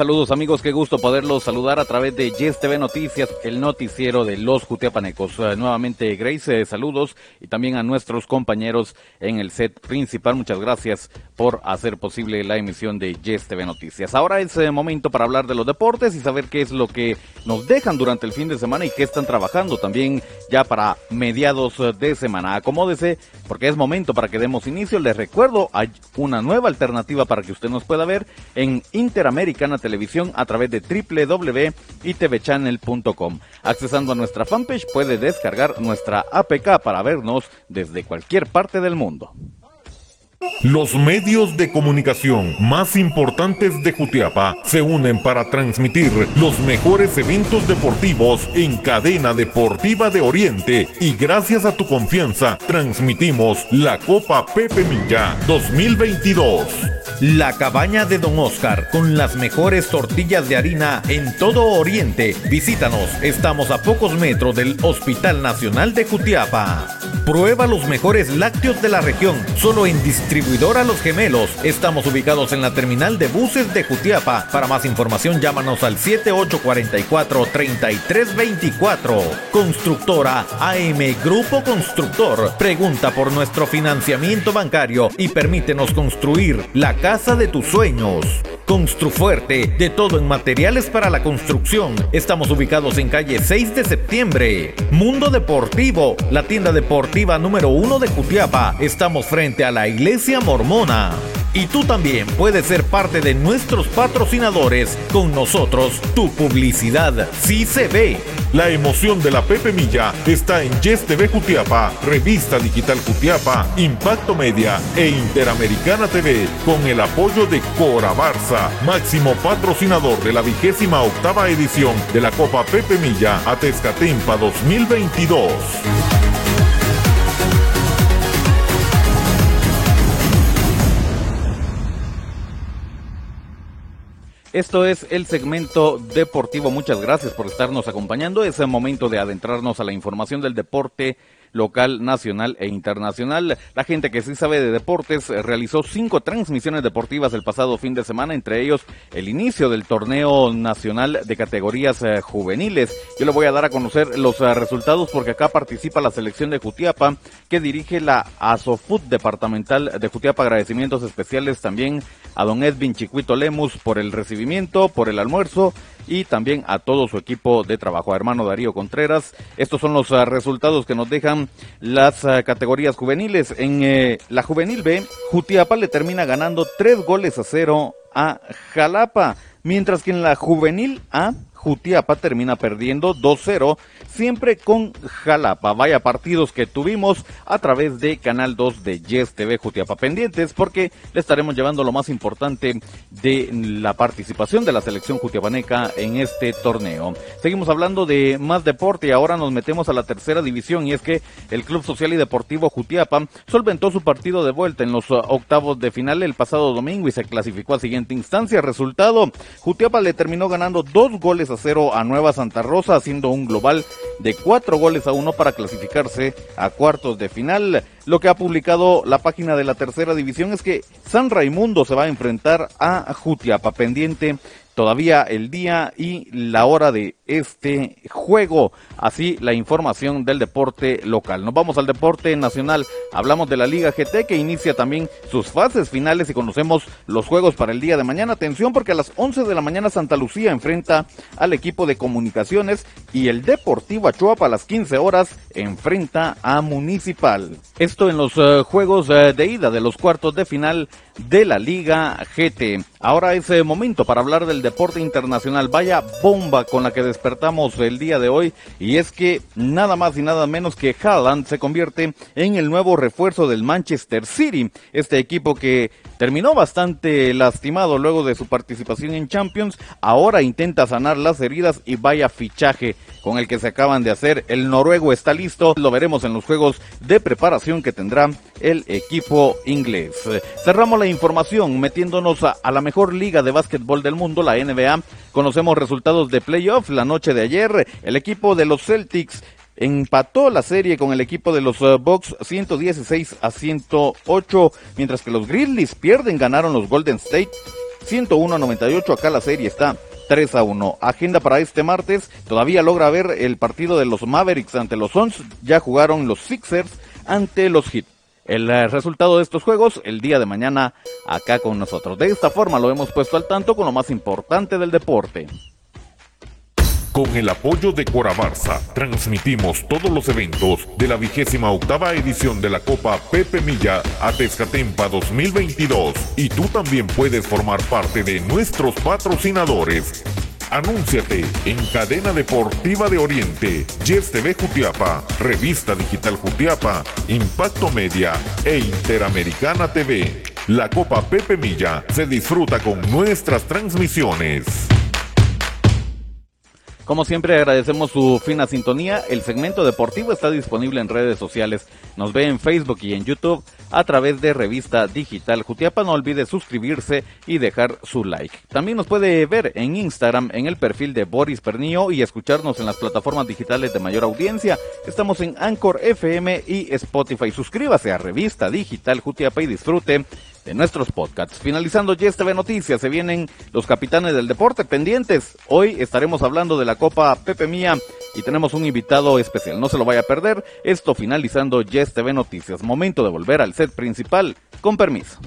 Saludos amigos, qué gusto poderlos saludar a través de Yes TV Noticias, el noticiero de los Jutiapanecos. Uh, nuevamente Grace, eh, saludos y también a nuestros compañeros en el set principal. Muchas gracias por hacer posible la emisión de Yes TV Noticias. Ahora es eh, momento para hablar de los deportes y saber qué es lo que nos dejan durante el fin de semana y qué están trabajando también ya para mediados de semana. Acomódese porque es momento para que demos inicio. Les recuerdo, hay una nueva alternativa para que usted nos pueda ver en Interamericana televisión a través de www.itvchannel.com. Accesando a nuestra fanpage puede descargar nuestra APK para vernos desde cualquier parte del mundo. Los medios de comunicación más importantes de Jutiapa se unen para transmitir los mejores eventos deportivos en cadena deportiva de Oriente y gracias a tu confianza transmitimos la Copa Pepe Milla 2022. La cabaña de Don Oscar con las mejores tortillas de harina en todo Oriente. Visítanos, estamos a pocos metros del Hospital Nacional de Jutiapa. Prueba los mejores lácteos de la región, solo en Distribuidora Los Gemelos. Estamos ubicados en la terminal de buses de Jutiapa. Para más información llámanos al 7844-3324. Constructora AM Grupo Constructor. Pregunta por nuestro financiamiento bancario y permítenos construir la casa de tus sueños. Construfuerte, de todo en materiales para la construcción. Estamos ubicados en calle 6 de septiembre. Mundo Deportivo, la tienda deportiva número uno de Jutiapa. Estamos frente a la iglesia mormona. Y tú también puedes ser parte de nuestros patrocinadores. Con nosotros, tu publicidad sí se ve. La emoción de la Pepe Milla está en Yes TV Jutiapa, Revista Digital Jutiapa, Impacto Media e Interamericana TV, con el apoyo de Cora Barça, máximo patrocinador de la vigésima octava edición de la Copa Pepe Milla a Tezcatempa 2022. Esto es el segmento deportivo. Muchas gracias por estarnos acompañando. Es el momento de adentrarnos a la información del deporte local, nacional e internacional. La gente que sí sabe de deportes eh, realizó cinco transmisiones deportivas el pasado fin de semana, entre ellos el inicio del torneo nacional de categorías eh, juveniles. Yo le voy a dar a conocer los eh, resultados porque acá participa la selección de Jutiapa que dirige la ASOFUT departamental de Jutiapa. Agradecimientos especiales también a don Edwin Chicuito Lemus por el recibimiento, por el almuerzo y también a todo su equipo de trabajo, a hermano Darío Contreras. Estos son los resultados que nos dejan las uh, categorías juveniles. En eh, la juvenil B, Jutiapa le termina ganando tres goles a cero a Jalapa, mientras que en la juvenil A, Jutiapa termina perdiendo 2-0, siempre con Jalapa. Vaya partidos que tuvimos a través de Canal 2 de Yes TV Jutiapa pendientes, porque le estaremos llevando lo más importante de la participación de la selección jutiapaneca en este torneo. Seguimos hablando de más deporte y ahora nos metemos a la tercera división y es que el Club Social y Deportivo Jutiapa solventó su partido de vuelta en los octavos de final el pasado domingo y se clasificó a siguiente instancia. Resultado, Jutiapa le terminó ganando dos goles a cero a Nueva Santa Rosa, haciendo un global de cuatro goles a uno para clasificarse a cuartos de final. Lo que ha publicado la página de la tercera división es que San Raimundo se va a enfrentar a Jutiapa pendiente todavía el día y la hora de este juego. Así la información del deporte local. Nos vamos al deporte nacional. Hablamos de la Liga GT que inicia también sus fases finales y conocemos los juegos para el día de mañana. Atención porque a las 11 de la mañana Santa Lucía enfrenta al equipo de comunicaciones y el Deportivo Achuapa a las 15 horas enfrenta a Municipal. Esto en los uh, juegos uh, de ida de los cuartos de final de la Liga GT. Ahora es el momento para hablar del deporte internacional. Vaya bomba con la que despertamos el día de hoy. Y es que nada más y nada menos que Haaland se convierte en el nuevo refuerzo del Manchester City. Este equipo que terminó bastante lastimado luego de su participación en Champions. Ahora intenta sanar las heridas y vaya fichaje con el que se acaban de hacer. El noruego está listo. Lo veremos en los juegos de preparación que tendrá el equipo inglés. Cerramos la información metiéndonos a, la mejor liga de básquetbol del mundo, la NBA. Conocemos resultados de playoff la noche de ayer. El equipo de los Celtics empató la serie con el equipo de los uh, Bucks 116 a 108, mientras que los Grizzlies pierden, ganaron los Golden State 101 a 98. Acá la serie está 3 a 1. Agenda para este martes. Todavía logra ver el partido de los Mavericks ante los Suns. Ya jugaron los Sixers ante los Heat. El eh, resultado de estos juegos el día de mañana acá con nosotros. De esta forma lo hemos puesto al tanto con lo más importante del deporte. Con el apoyo de Corabarza, transmitimos todos los eventos de la vigésima octava edición de la Copa Pepe Milla a Tezcatempa 2022. Y tú también puedes formar parte de nuestros patrocinadores. Anúnciate en Cadena Deportiva de Oriente, Yes TV Jutiapa, Revista Digital Jutiapa, Impacto Media e Interamericana TV. La Copa Pepe Milla se disfruta con nuestras transmisiones. Como siempre agradecemos su fina sintonía. El segmento deportivo está disponible en redes sociales. Nos ve en Facebook y en YouTube a través de Revista Digital Jutiapa. No olvide suscribirse y dejar su like. También nos puede ver en Instagram en el perfil de Boris Pernillo y escucharnos en las plataformas digitales de mayor audiencia. Estamos en Anchor FM y Spotify. Suscríbase a Revista Digital Jutiapa y disfrute de nuestros podcasts. Finalizando YesTV Noticias, se vienen los capitanes del deporte pendientes. Hoy estaremos hablando de la Copa Pepe Mía y tenemos un invitado especial. No se lo vaya a perder. Esto finalizando YesTV Noticias. Momento de volver al set principal. Con permiso.